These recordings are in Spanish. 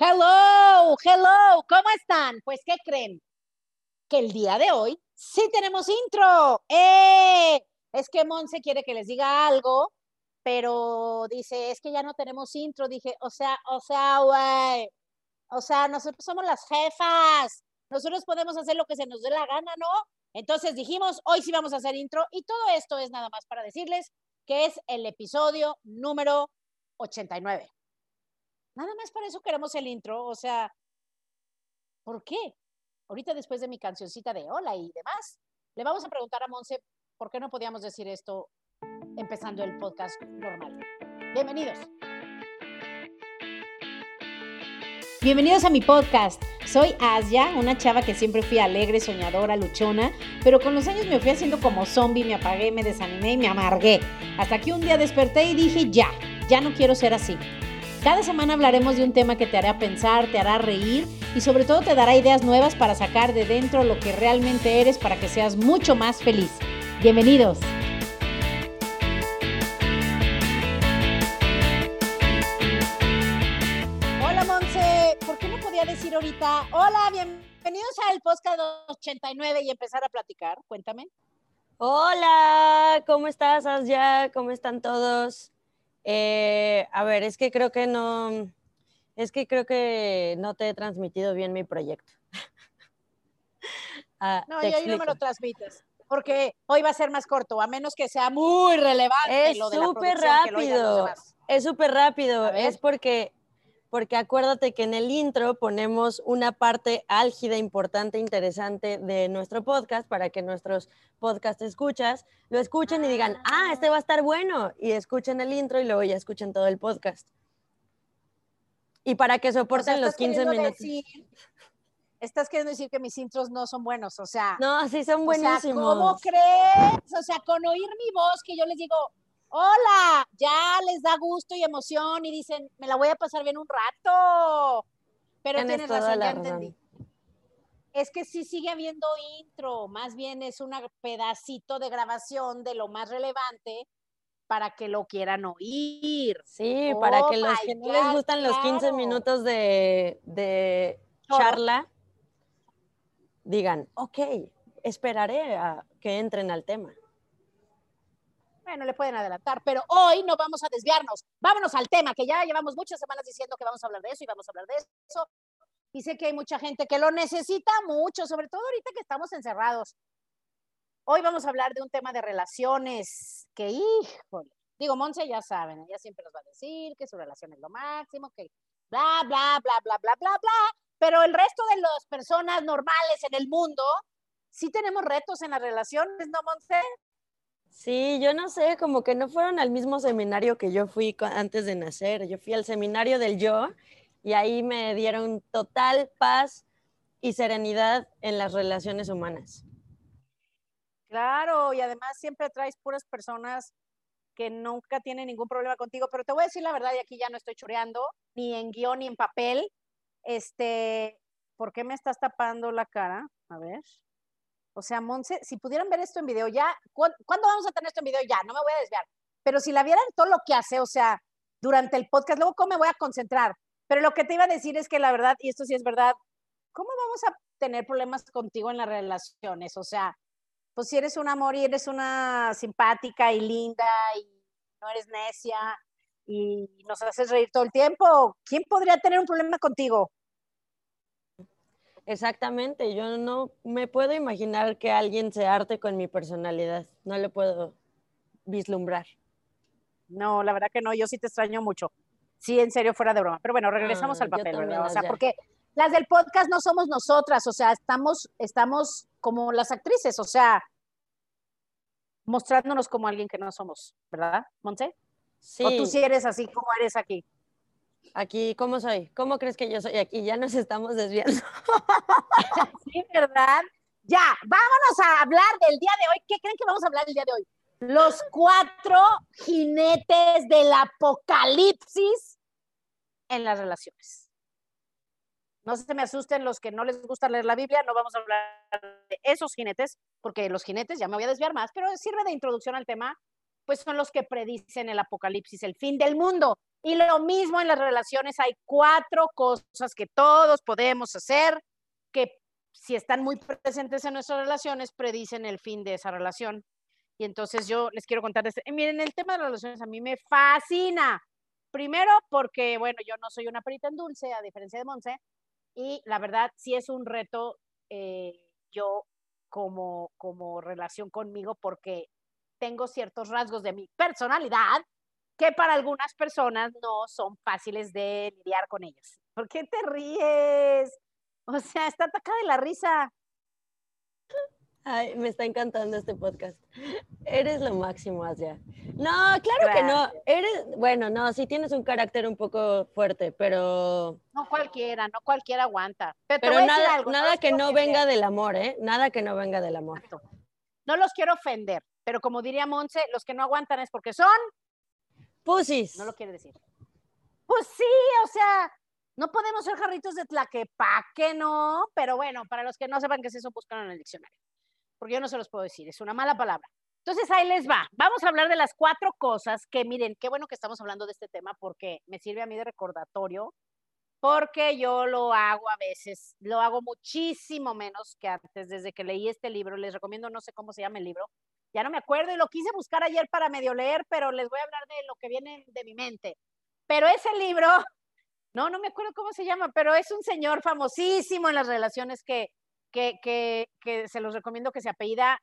Hello, hello, ¿cómo están? Pues, ¿qué creen? Que el día de hoy sí tenemos intro. ¡Eh! Es que Monse quiere que les diga algo, pero dice, es que ya no tenemos intro. Dije, o sea, o sea, güey. O sea, nosotros somos las jefas. Nosotros podemos hacer lo que se nos dé la gana, ¿no? Entonces dijimos, hoy sí vamos a hacer intro y todo esto es nada más para decirles que es el episodio número 89. Nada más para eso queremos el intro, o sea, ¿por qué? Ahorita después de mi cancioncita de hola y demás, le vamos a preguntar a Monse por qué no podíamos decir esto empezando el podcast normal. Bienvenidos. Bienvenidos a mi podcast. Soy Asia, una chava que siempre fui alegre, soñadora, luchona, pero con los años me fui haciendo como zombie, me apagué, me desanimé y me amargué. Hasta que un día desperté y dije, ya, ya no quiero ser así. Cada semana hablaremos de un tema que te hará pensar, te hará reír y sobre todo te dará ideas nuevas para sacar de dentro lo que realmente eres para que seas mucho más feliz. Bienvenidos. Hola Monse, ¿por qué no podía decir ahorita, hola, bienvenidos al podcast 89 y empezar a platicar? Cuéntame. Hola, ¿cómo estás, Asya? ¿Cómo están todos? Eh, a ver, es que creo que no, es que creo que no te he transmitido bien mi proyecto. Ah, no, y ahí no me lo transmites, porque hoy va a ser más corto, a menos que sea muy relevante. Es súper rápido, es súper rápido, es porque porque acuérdate que en el intro ponemos una parte álgida, importante, interesante de nuestro podcast para que nuestros podcast escuchas lo escuchen y digan, ah, este va a estar bueno, y escuchen el intro y luego ya escuchen todo el podcast. Y para que soporten los 15 minutos. estás queriendo decir que mis intros no son buenos, o sea. No, sí son buenísimos. ¿Cómo crees? O sea, con oír mi voz, que yo les digo, hola, ya les da gusto y emoción y dicen, me la voy a pasar bien un rato. Pero tienes, razón, ya entendí. Es que sí sigue habiendo intro, más bien es un pedacito de grabación de lo más relevante para que lo quieran oír. Sí, para que oh los que no les gustan los 15 minutos de, de charla digan, ok, esperaré a que entren al tema. Bueno, le pueden adelantar, pero hoy no vamos a desviarnos. Vámonos al tema, que ya llevamos muchas semanas diciendo que vamos a hablar de eso y vamos a hablar de eso. Y sé que hay mucha gente que lo necesita mucho, sobre todo ahorita que estamos encerrados. Hoy vamos a hablar de un tema de relaciones que, híjole, digo, Monse ya saben, ella siempre nos va a decir que su relación es lo máximo, que bla, bla, bla, bla, bla, bla, bla. Pero el resto de las personas normales en el mundo, sí tenemos retos en las relaciones, ¿no, Monse? Sí, yo no sé, como que no fueron al mismo seminario que yo fui antes de nacer. Yo fui al seminario del yo y ahí me dieron total paz y serenidad en las relaciones humanas. Claro, y además siempre traes puras personas que nunca tienen ningún problema contigo, pero te voy a decir la verdad y aquí ya no estoy choreando, ni en guion ni en papel. Este, ¿por qué me estás tapando la cara? A ver. O sea, Monse, si pudieran ver esto en video ya, ¿cuándo vamos a tener esto en video? Ya, no me voy a desviar. Pero si la vieran todo lo que hace, o sea, durante el podcast, luego cómo me voy a concentrar. Pero lo que te iba a decir es que la verdad, y esto sí es verdad, ¿cómo vamos a tener problemas contigo en las relaciones? O sea, pues si eres un amor y eres una simpática y linda y no eres necia y nos haces reír todo el tiempo, ¿quién podría tener un problema contigo? Exactamente, yo no me puedo imaginar que alguien se arte con mi personalidad, no le puedo vislumbrar. No, la verdad que no, yo sí te extraño mucho. Sí, en serio, fuera de broma. Pero bueno, regresamos ah, al papel, ¿verdad? O sea, porque las del podcast no somos nosotras, o sea, estamos, estamos como las actrices, o sea, mostrándonos como alguien que no somos, ¿verdad, Monse? Sí. O tú sí eres así como eres aquí. Aquí, ¿cómo soy? ¿Cómo crees que yo soy aquí? Ya nos estamos desviando. sí, ¿verdad? Ya, vámonos a hablar del día de hoy. ¿Qué creen que vamos a hablar el día de hoy? Los cuatro jinetes del apocalipsis en las relaciones. No se me asusten los que no les gusta leer la Biblia, no vamos a hablar de esos jinetes, porque los jinetes, ya me voy a desviar más, pero sirve de introducción al tema, pues son los que predicen el apocalipsis, el fin del mundo. Y lo mismo en las relaciones, hay cuatro cosas que todos podemos hacer que si están muy presentes en nuestras relaciones, predicen el fin de esa relación. Y entonces yo les quiero contar, este, miren, el tema de las relaciones a mí me fascina. Primero porque, bueno, yo no soy una perita en dulce, a diferencia de Monse, y la verdad sí es un reto eh, yo como, como relación conmigo porque tengo ciertos rasgos de mi personalidad que para algunas personas no son fáciles de lidiar con ellos. ¿Por qué te ríes? O sea, está atacada de la risa. Ay, me está encantando este podcast. Eres lo máximo, Asia. No, claro que no. Eres, bueno, no, sí tienes un carácter un poco fuerte, pero. No cualquiera, no cualquiera aguanta. Pero, nada, nada que no venga del amor, ¿eh? Nada que no venga del amor. No los quiero ofender, pero como diría Monse, los que no aguantan es porque son Pusis. No lo quiere decir. Pues sí, o sea, no podemos ser jarritos de tlaquepaque, ¿no? Pero bueno, para los que no sepan qué es eso, buscan en el diccionario. Porque yo no se los puedo decir, es una mala palabra. Entonces ahí les va. Vamos a hablar de las cuatro cosas que, miren, qué bueno que estamos hablando de este tema porque me sirve a mí de recordatorio, porque yo lo hago a veces, lo hago muchísimo menos que antes, desde que leí este libro. Les recomiendo, no sé cómo se llama el libro, ya no me acuerdo y lo quise buscar ayer para medio leer, pero les voy a hablar de lo que viene de mi mente. Pero ese libro, no, no me acuerdo cómo se llama, pero es un señor famosísimo en las relaciones que, que, que, que se los recomiendo que se apellida.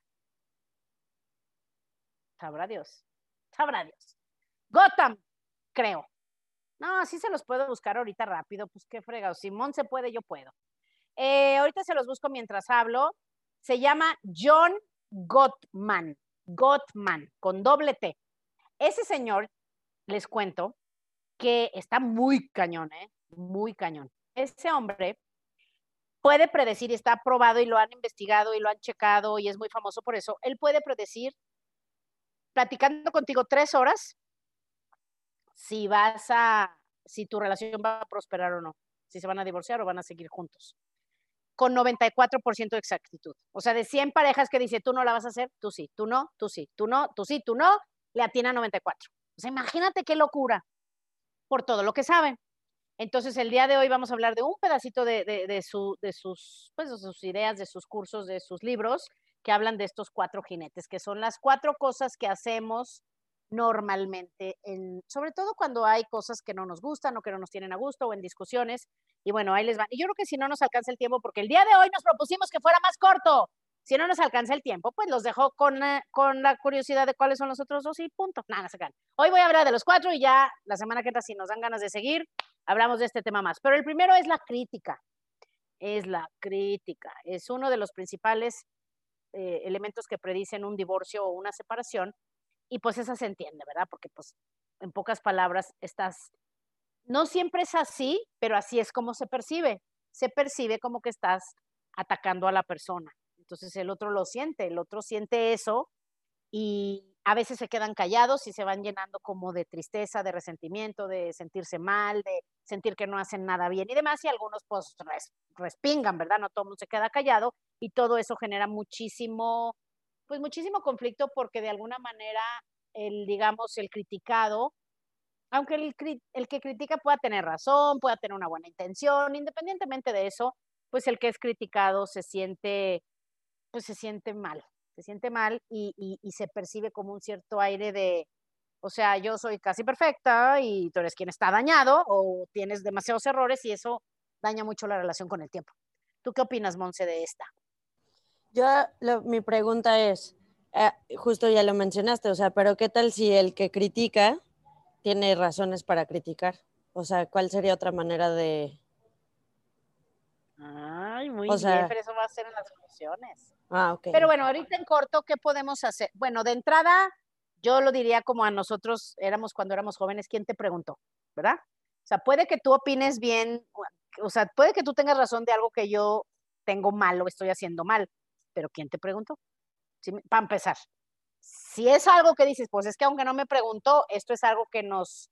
Sabrá Dios, sabrá Dios. Gotham, creo. No, así se los puedo buscar ahorita rápido, pues qué fregado. Simón se puede, yo puedo. Eh, ahorita se los busco mientras hablo. Se llama John Gottman, Gottman, con doble T. Ese señor, les cuento, que está muy cañón, ¿eh? Muy cañón. Ese hombre puede predecir, está probado y lo han investigado y lo han checado y es muy famoso por eso. Él puede predecir, platicando contigo tres horas, si vas a, si tu relación va a prosperar o no, si se van a divorciar o van a seguir juntos con 94% de exactitud. O sea, de 100 parejas que dice, tú no la vas a hacer, tú sí, tú no, tú sí, tú no, tú sí, tú no, le atina 94. O sea, imagínate qué locura por todo lo que saben. Entonces, el día de hoy vamos a hablar de un pedacito de, de, su, de, sus, pues, de sus ideas, de sus cursos, de sus libros, que hablan de estos cuatro jinetes, que son las cuatro cosas que hacemos normalmente, en, sobre todo cuando hay cosas que no nos gustan o que no nos tienen a gusto o en discusiones. Y bueno, ahí les van. Y yo creo que si no nos alcanza el tiempo, porque el día de hoy nos propusimos que fuera más corto, si no nos alcanza el tiempo, pues los dejo con, eh, con la curiosidad de cuáles son los otros dos y punto. Nada, se Hoy voy a hablar de los cuatro y ya la semana que entra, si nos dan ganas de seguir, hablamos de este tema más. Pero el primero es la crítica. Es la crítica. Es uno de los principales eh, elementos que predicen un divorcio o una separación y pues esa se entiende, ¿verdad? Porque pues en pocas palabras estás, no siempre es así, pero así es como se percibe. Se percibe como que estás atacando a la persona. Entonces el otro lo siente, el otro siente eso y a veces se quedan callados y se van llenando como de tristeza, de resentimiento, de sentirse mal, de sentir que no hacen nada bien y demás, y algunos pues respingan, ¿verdad? No todo el mundo se queda callado y todo eso genera muchísimo pues muchísimo conflicto porque de alguna manera el, digamos, el criticado, aunque el, que critica pueda tener razón, pueda tener una buena intención, independientemente de eso, pues el que es criticado se siente, pues se siente mal, se siente mal y, y, se percibe como un cierto aire de, o sea, yo soy casi perfecta y tú eres quien está dañado o tienes demasiados errores y eso daña mucho la relación con el tiempo. ¿Tú qué opinas, Monse, de esta? Yo, mi pregunta es, eh, justo ya lo mencionaste, o sea, pero ¿qué tal si el que critica tiene razones para criticar? O sea, ¿cuál sería otra manera de... Ay, muy bien, pero eso va a ser en las funciones. Ah, ok. Pero bueno, ahorita en corto, ¿qué podemos hacer? Bueno, de entrada, yo lo diría como a nosotros éramos cuando éramos jóvenes, ¿quién te preguntó? ¿Verdad? O sea, puede que tú opines bien, o sea, puede que tú tengas razón de algo que yo tengo mal o estoy haciendo mal, pero ¿quién te preguntó? para empezar, si es algo que dices, pues es que aunque no me preguntó, esto es algo que nos,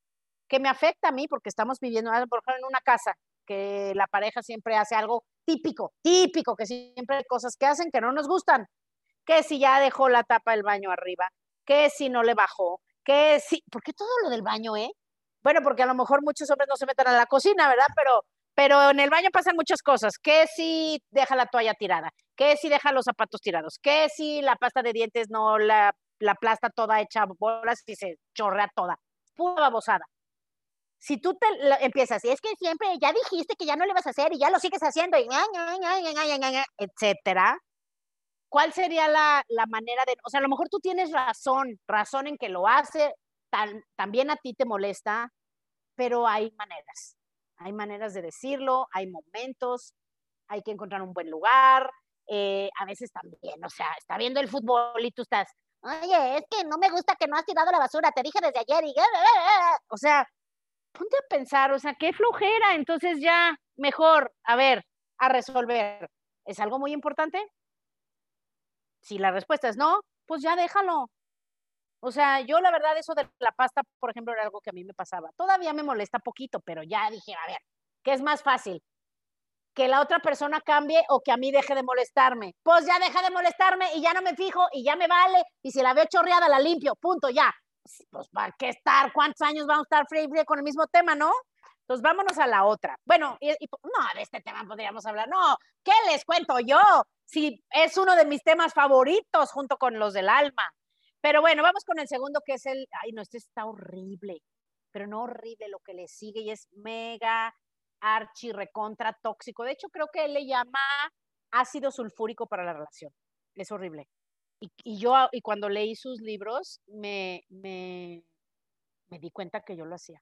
que me afecta a mí porque estamos viviendo, por ejemplo, en una casa, que la pareja siempre hace algo típico, típico, que siempre hay cosas que hacen que no nos gustan, que si ya dejó la tapa del baño arriba, que si no le bajó, que si, porque todo lo del baño, ¿eh? Bueno, porque a lo mejor muchos hombres no se meten a la cocina, ¿verdad? Pero, pero en el baño pasan muchas cosas. ¿Qué si deja la toalla tirada? ¿Qué si deja los zapatos tirados? ¿Qué si la pasta de dientes no la, la plasta toda hecha bolas y se chorrea toda? Pura babosada. Si tú te empiezas, y es que siempre ya dijiste que ya no le vas a hacer y ya lo sigues haciendo, y etcétera, ¿cuál sería la, la, manera de, o sea, a lo mejor tú tienes razón, razón en que lo hace, también a ti te molesta, pero hay maneras, hay maneras de decirlo, hay momentos, hay que encontrar un buen lugar, eh, a veces también, o sea, está viendo el fútbol y tú estás, oye, es que no me gusta que no has tirado la basura, te dije desde ayer y, o sea, ponte a pensar, o sea, qué flojera, entonces ya, mejor, a ver, a resolver. ¿Es algo muy importante? Si la respuesta es no, pues ya déjalo. O sea, yo la verdad eso de la pasta, por ejemplo, era algo que a mí me pasaba. Todavía me molesta poquito, pero ya dije, a ver, ¿qué es más fácil? ¿Que la otra persona cambie o que a mí deje de molestarme? Pues ya deja de molestarme y ya no me fijo y ya me vale. Y si la veo chorreada, la limpio, punto, ya. Pues, ¿para qué estar? ¿Cuántos años vamos a estar free, free con el mismo tema, no? Entonces, vámonos a la otra. Bueno, y, no, de este tema podríamos hablar. No, ¿qué les cuento yo? Si es uno de mis temas favoritos junto con los del alma. Pero bueno, vamos con el segundo que es el, ay, no, este está horrible, pero no horrible lo que le sigue y es mega archi recontra tóxico. De hecho, creo que él le llama ácido sulfúrico para la relación. Es horrible. Y, yo, y cuando leí sus libros, me, me, me di cuenta que yo lo hacía.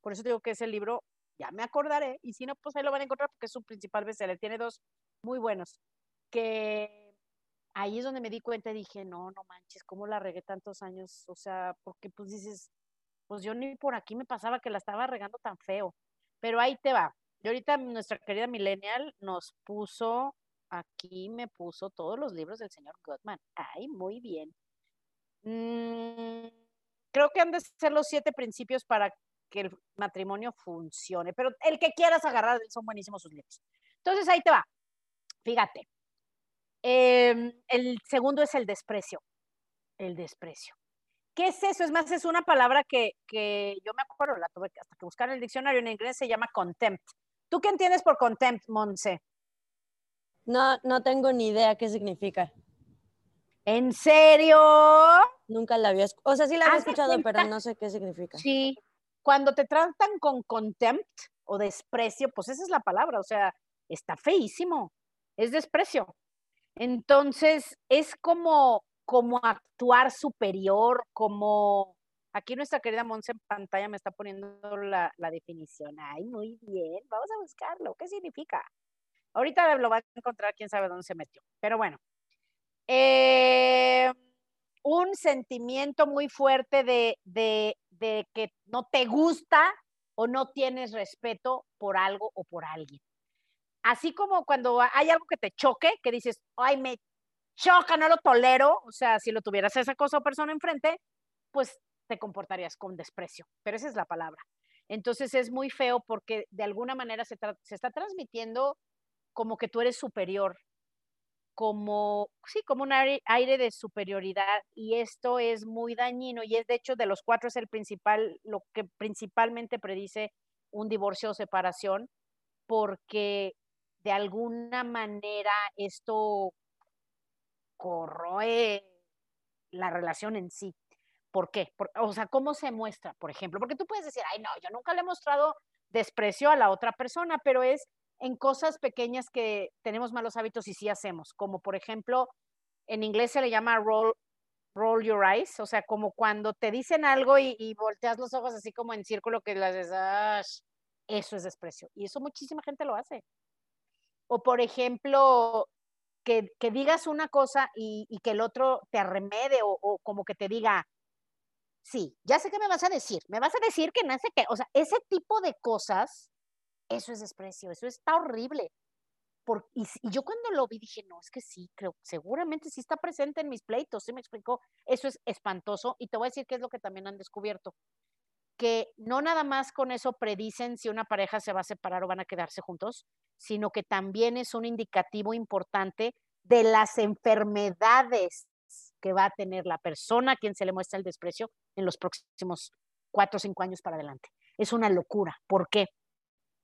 Por eso digo que ese libro, ya me acordaré, y si no, pues ahí lo van a encontrar porque es su principal bestseller. Tiene dos muy buenos, que ahí es donde me di cuenta y dije, no, no manches, ¿cómo la regué tantos años? O sea, porque pues dices, pues yo ni por aquí me pasaba que la estaba regando tan feo. Pero ahí te va. Y ahorita nuestra querida Millennial nos puso, aquí me puso todos los libros del señor Gottman. Ay, muy bien. Mm, creo que han de ser los siete principios para que el matrimonio funcione. Pero el que quieras agarrar, son buenísimos sus libros. Entonces ahí te va. Fíjate. Em, el segundo es el desprecio. El desprecio. ¿Qué es eso? Es más, es una palabra que, que yo me acuerdo, la tuve hasta que buscar en el diccionario en inglés, se llama contempt. ¿Tú qué entiendes por contempt, Monse? No, no tengo ni idea qué significa. ¿En serio? Nunca la había, o sea, sí la había escuchado, pero no sé qué significa. Sí, cuando te tratan con contempt o desprecio, pues esa es la palabra, o sea, está feísimo, es desprecio. Entonces, es como, como actuar superior, como, aquí nuestra querida Monse en pantalla me está poniendo la, definición. Ay, muy bien, vamos a buscarlo. ¿Qué significa? Ahorita lo va a encontrar, quién sabe dónde se metió. Pero bueno, eh, un sentimiento muy fuerte de, de, de que no te gusta o no tienes respeto por algo o por alguien. Así como cuando hay algo que te choque, que dices, ay, me choca, no lo tolero, o sea, si lo tuvieras esa cosa o persona enfrente, pues te comportarías con desprecio, pero esa es la palabra. Entonces es muy feo porque de alguna manera se, está transmitiendo como que tú eres superior, como, sí, como un aire, de superioridad y esto es muy dañino y es de hecho de los cuatro es el principal, lo que principalmente predice un divorcio o separación porque de alguna manera esto corroe la relación en sí. ¿Por qué? o sea, ¿cómo se muestra, por ejemplo? Porque tú puedes decir, ay, no, yo nunca le he mostrado desprecio a la otra persona, pero es en cosas pequeñas que tenemos malos hábitos y sí hacemos, como por ejemplo, en inglés se le llama roll, roll your eyes, o sea, como cuando te dicen algo y, volteas los ojos así como en círculo que las dices, eso es desprecio. Y eso muchísima gente lo hace. O por ejemplo, que, digas una cosa y, que el otro te arremede o, o, como que te diga, sí, ya sé qué me vas a decir, me vas a decir que no sé qué, o sea, ese tipo de cosas eso es desprecio, eso está horrible. Por, y, yo cuando lo vi dije, no, es que sí, creo, seguramente sí está presente en mis pleitos, ¿sí me explicó? Eso es espantoso y te voy a decir qué es lo que también han descubierto, que no nada más con eso predicen si una pareja se va a separar o van a quedarse juntos, sino que también es un indicativo importante de las enfermedades que va a tener la persona a quien se le muestra el desprecio en los próximos cuatro o cinco años para adelante. Es una locura. ¿Por qué?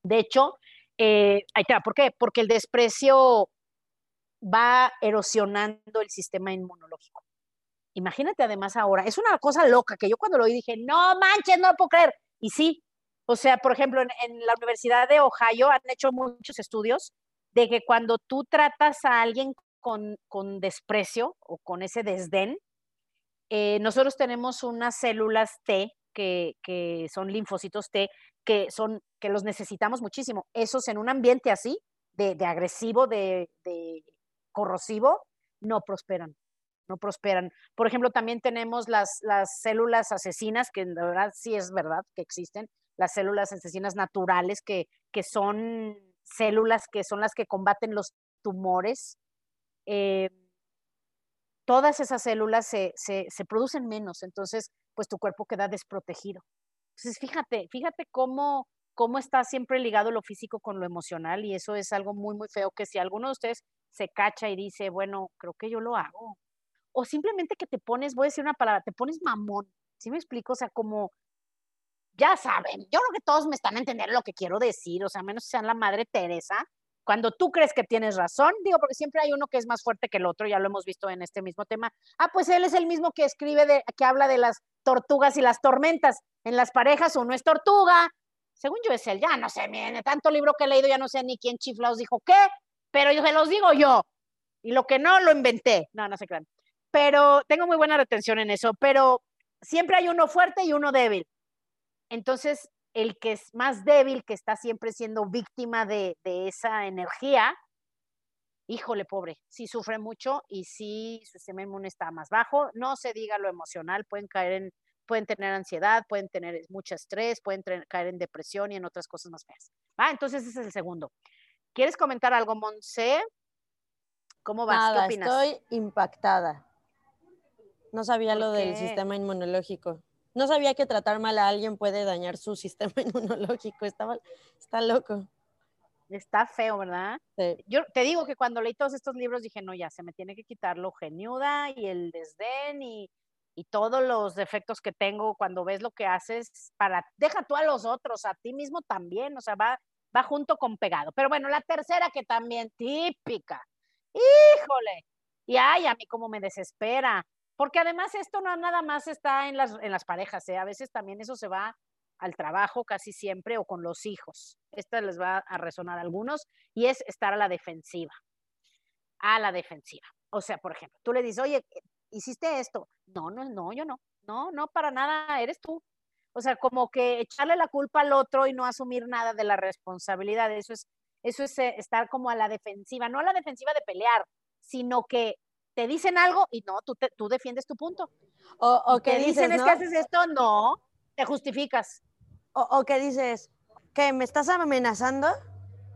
De hecho, eh, ahí está. ¿Por qué? Porque el desprecio va erosionando el sistema inmunológico. Imagínate además ahora, es una cosa loca que yo cuando lo oí dije, no manches, no puedo creer. Y sí, o sea, por ejemplo, en, la Universidad de Ohio han hecho muchos estudios de que cuando tú tratas a alguien con, desprecio o con ese desdén, eh, nosotros tenemos unas células T que, que, son linfocitos T que son que los necesitamos muchísimo. Esos en un ambiente así de, agresivo, de, corrosivo, no prosperan. No prosperan. Por ejemplo, también tenemos las, las células asesinas, que en verdad sí es verdad que existen, las células asesinas naturales, que, que son células que son las que combaten los tumores. Eh, todas esas células se, se, se, producen menos, entonces pues tu cuerpo queda desprotegido. Entonces fíjate, fíjate cómo, cómo está siempre ligado lo físico con lo emocional y eso es algo muy, muy feo que si alguno de ustedes se cacha y dice, bueno, creo que yo lo hago. O simplemente que te pones, voy a decir una palabra, te pones mamón. ¿Sí me explico? O sea, como ya saben, yo creo que todos me están entendiendo lo que quiero decir, o sea, menos sean la madre Teresa, cuando tú crees que tienes razón, digo, porque siempre hay uno que es más fuerte que el otro, ya lo hemos visto en este mismo tema. Ah, pues él es el mismo que escribe, de, que habla de las tortugas y las tormentas. En las parejas uno es tortuga, según yo es él, ya no sé, miren, tanto libro que he leído, ya no sé ni quién chiflaos dijo qué, pero yo se los digo yo. Y lo que no, lo inventé. No, no se crean. Pero tengo muy buena retención en eso, pero siempre hay uno fuerte y uno débil. Entonces, el que es más débil, que está siempre siendo víctima de, esa energía, híjole, pobre, sí sufre mucho y sí su sistema inmune está más bajo. No se diga lo emocional, pueden caer en, pueden tener ansiedad, pueden tener mucho estrés, pueden caer en depresión y en otras cosas más feas. Ah, entonces ese es el segundo. ¿Quieres comentar algo, Monse? ¿Cómo vas? ¿Qué opinas? Estoy impactada. No sabía lo del sistema inmunológico. No sabía que tratar mal a alguien puede dañar su sistema inmunológico. Está, está loco. Está feo, ¿verdad? Yo te digo que cuando leí todos estos libros dije, no, ya se me tiene que quitar lo geniuda y el desdén y, y todos los defectos que tengo cuando ves lo que haces para, deja tú a los otros, a ti mismo también, o sea, va, va junto con pegado. Pero bueno, la tercera que también típica, híjole, y ay, a mí como me desespera, porque además esto no nada más está en las, en las parejas, ¿eh? a veces también eso se va al trabajo casi siempre o con los hijos. Esta les va a resonar a algunos y es estar a la defensiva. A la defensiva. O sea, por ejemplo, tú le dices, oye, hiciste esto. No, no, no, yo no. No, no, para nada, eres tú. O sea, como que echarle la culpa al otro y no asumir nada de la responsabilidad. Eso es, eso es eh, estar como a la defensiva, no a la defensiva de pelear, sino que te dicen algo y no, tú, tú defiendes tu punto. O, que dicen es que haces esto, no, te justificas. O, que dices, ¿qué? ¿Me estás amenazando?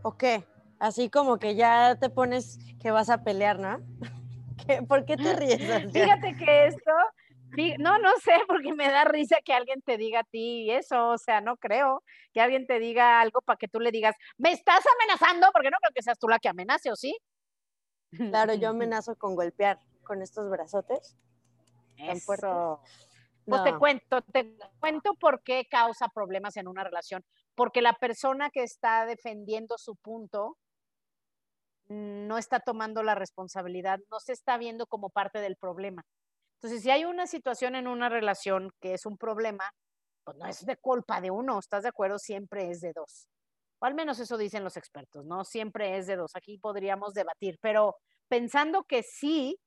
¿O qué? Así como que ya te pones que vas a pelear, ¿no? ¿Por qué te ríes? Fíjate que esto, no, no sé, porque me da risa que alguien te diga a ti eso, o sea, no creo que alguien te diga algo para que tú le digas, me estás amenazando, porque no creo que seas tú la que amenace, ¿o sí? Claro, yo amenazo con golpear con estos brazotes. Eso. Pues te cuento, te cuento por qué causa problemas en una relación. Porque la persona que está defendiendo su punto no está tomando la responsabilidad, no se está viendo como parte del problema. Entonces, si hay una situación en una relación que es un problema, pues no es de culpa de uno, ¿estás de acuerdo? Siempre es de dos. O al menos eso dicen los expertos, ¿no? Siempre es de dos. Aquí podríamos debatir, pero pensando que sí,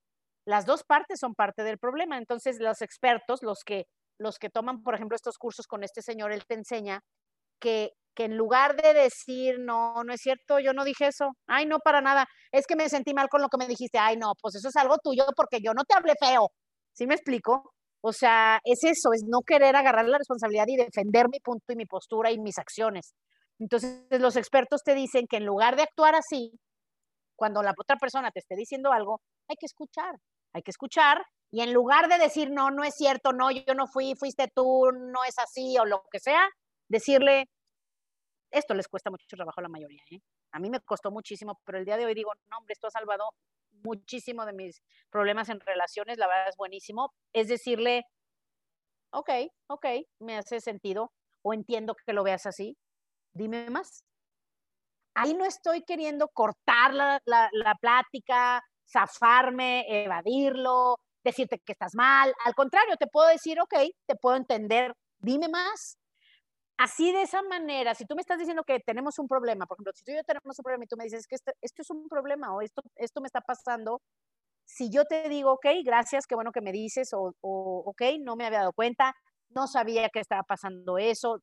las dos partes son parte del problema. Entonces, los expertos, los que, los que toman, por ejemplo, estos cursos con este señor, él te enseña que, que en lugar de decir, no, no es cierto, yo no dije eso, ay, no, para nada, es que me sentí mal con lo que me dijiste, ay, no, pues eso es algo tuyo porque yo no te hablé feo. ¿Sí me explico? O sea, es eso, es no querer agarrar la responsabilidad y defender mi punto y mi postura y mis acciones. Entonces, los expertos te dicen que en lugar de actuar así, cuando la otra persona te esté diciendo algo, hay que escuchar, hay que escuchar y en lugar de decir, no, no es cierto, no, yo no fui, fuiste tú, no es así o lo que sea, decirle, esto les cuesta mucho trabajo a la mayoría, ¿eh? A mí me costó muchísimo, pero el día de hoy digo, no, hombre, esto ha salvado muchísimo de mis problemas en relaciones, la verdad es buenísimo, es decirle, ok, ok, me hace sentido, o entiendo que lo veas así. Dime más. Ahí no estoy queriendo cortar la, la plática, zafarme, evadirlo, decirte que estás mal. Al contrario, te puedo decir, ok, te puedo entender, dime más. Así de esa manera, si tú me estás diciendo que tenemos un problema, por ejemplo, si tú y yo tenemos un problema y tú me dices que esto, esto es un problema o esto, esto me está pasando, si yo te digo, ok, gracias, qué bueno que me dices, o, o ok, no me había dado cuenta, no sabía que estaba pasando eso,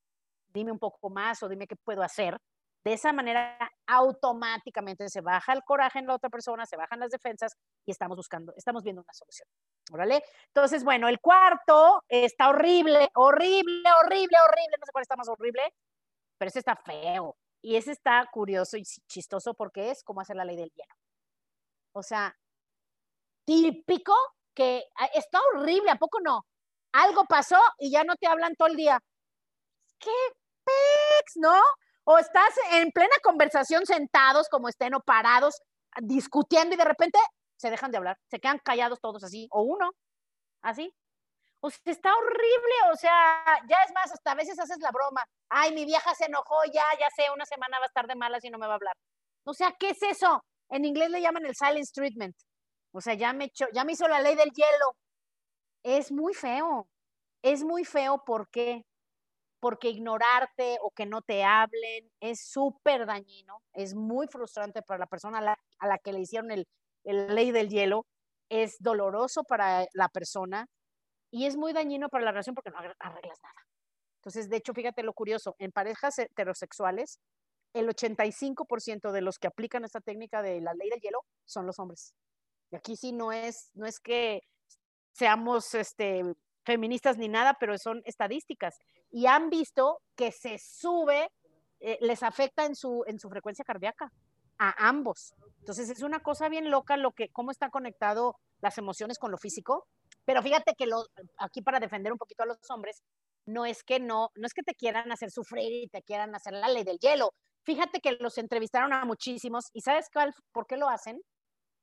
dime un poco más o dime qué puedo hacer, de esa manera, automáticamente se baja el coraje en la otra persona, se bajan las defensas y estamos buscando, estamos viendo una solución. ¿Órale? Entonces, bueno, el cuarto está horrible, horrible, horrible, horrible. No sé cuál está más horrible, pero ese está feo. Y ese está curioso y chistoso porque es como hacer la ley del hielo. O sea, típico que ah, está horrible, ¿a poco no? Algo pasó y ya no te hablan todo el día. ¿Qué pex, no? o estás en plena conversación sentados como estén o parados discutiendo y de repente se dejan de hablar, se quedan callados todos así, o uno, así. O sea, está horrible, o sea, ya es más, hasta a veces haces la broma. Ay, mi vieja se enojó, ya, ya sé, una semana va a estar de malas y no me va a hablar. O sea, ¿qué es eso? En inglés le llaman el silence treatment. O sea, ya me, ya me hizo la ley del hielo. Es muy feo. Es muy feo, ¿por qué? Porque ignorarte o que no te hablen es súper dañino, es muy frustrante para la persona a la, que le hicieron el, ley del hielo, es doloroso para la persona y es muy dañino para la relación porque no arreglas nada. Entonces, de hecho, fíjate lo curioso, en parejas heterosexuales, el 85% de los que aplican esta técnica de la ley del hielo son los hombres. Y aquí sí no es, no es que seamos este, feministas ni nada, pero son estadísticas y han visto que se sube, eh, les afecta en su, en su frecuencia cardíaca a ambos. Entonces es una cosa bien loca lo que, cómo están conectado las emociones con lo físico. Pero fíjate que lo, aquí para defender un poquito a los hombres, no es que no, no es que te quieran hacer sufrir y te quieran hacer la ley del hielo. Fíjate que los entrevistaron a muchísimos y ¿sabes cuál, por qué lo hacen?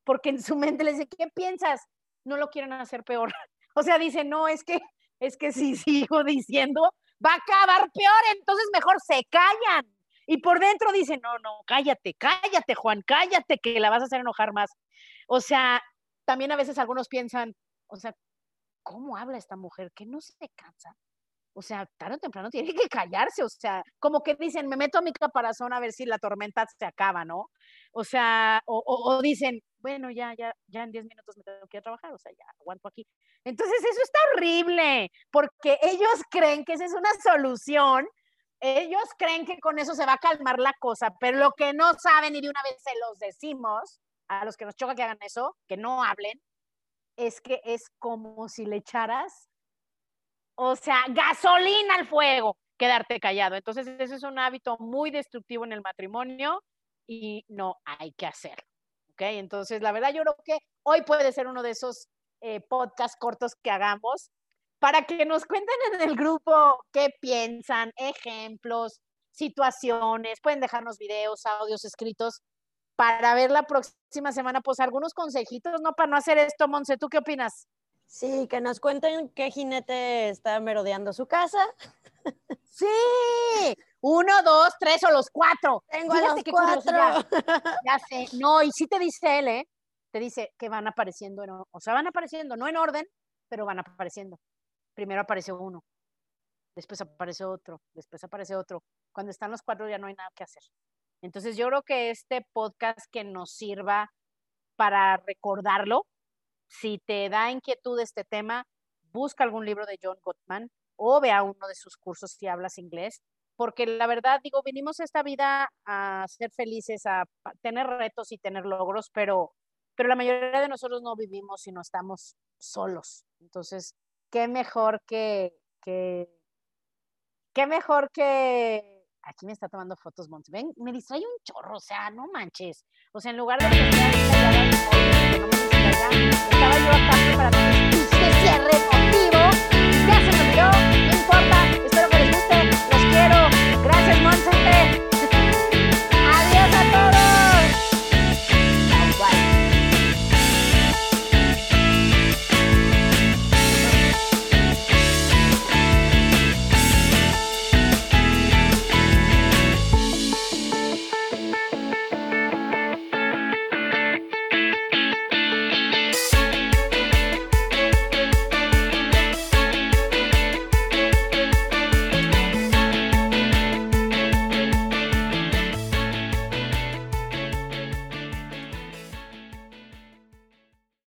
Porque en su mente les dice, ¿qué piensas? No lo quieren hacer peor. O sea, dice, no, es que, es que si sigo diciendo, va a acabar peor, entonces mejor se callan. Y por dentro dicen, no, no, cállate, cállate, Juan, cállate, que la vas a hacer enojar más. O sea, también a veces algunos piensan, o sea, ¿cómo habla esta mujer? Que no se cansa. O sea, tarde o temprano tiene que callarse, o sea, como que dicen, me meto a mi caparazón a ver si la tormenta se acaba, ¿no? O sea, o, o dicen, bueno, ya, ya, ya en 10 minutos me tengo que ir a trabajar, o sea, ya aguanto aquí. Entonces, eso está horrible, porque ellos creen que esa es una solución, ellos creen que con eso se va a calmar la cosa, pero lo que no saben y de una vez se los decimos a los que nos choca que hagan eso, que no hablen, es que es como si le echaras, o sea, gasolina al fuego, quedarte callado. Entonces, ese es un hábito muy destructivo en el matrimonio y no hay que hacerlo. ¿Ok? Entonces, la verdad, yo creo que hoy puede ser uno de esos eh, podcasts cortos que hagamos para que nos cuenten en el grupo qué piensan, ejemplos, situaciones, pueden dejarnos videos, audios escritos para ver la próxima semana, pues algunos consejitos, ¿no? Para no hacer esto, Monse, ¿tú qué opinas? Sí, que nos cuenten qué jinete está merodeando su casa. Sí, uno, dos, tres o los cuatro. Tengo a los cuatro. Ya, sé, no, y sí te dice él, ¿eh? Te dice que van apareciendo, o sea, van apareciendo, no en orden, pero van apareciendo. Primero aparece uno, después aparece otro, después aparece otro. Cuando están los cuatro ya no hay nada que hacer. Entonces yo creo que este podcast que nos sirva para recordarlo, si te da inquietud este tema, busca algún libro de John Gottman o vea uno de sus cursos si hablas inglés, porque la verdad, digo, vinimos esta vida a ser felices, a tener retos y tener logros, pero, pero la mayoría de nosotros no vivimos y no estamos solos. Entonces, qué mejor que, que qué mejor que aquí me está tomando fotos Montes. Ven, me distrae un chorro, o sea, no manches. O sea, en lugar de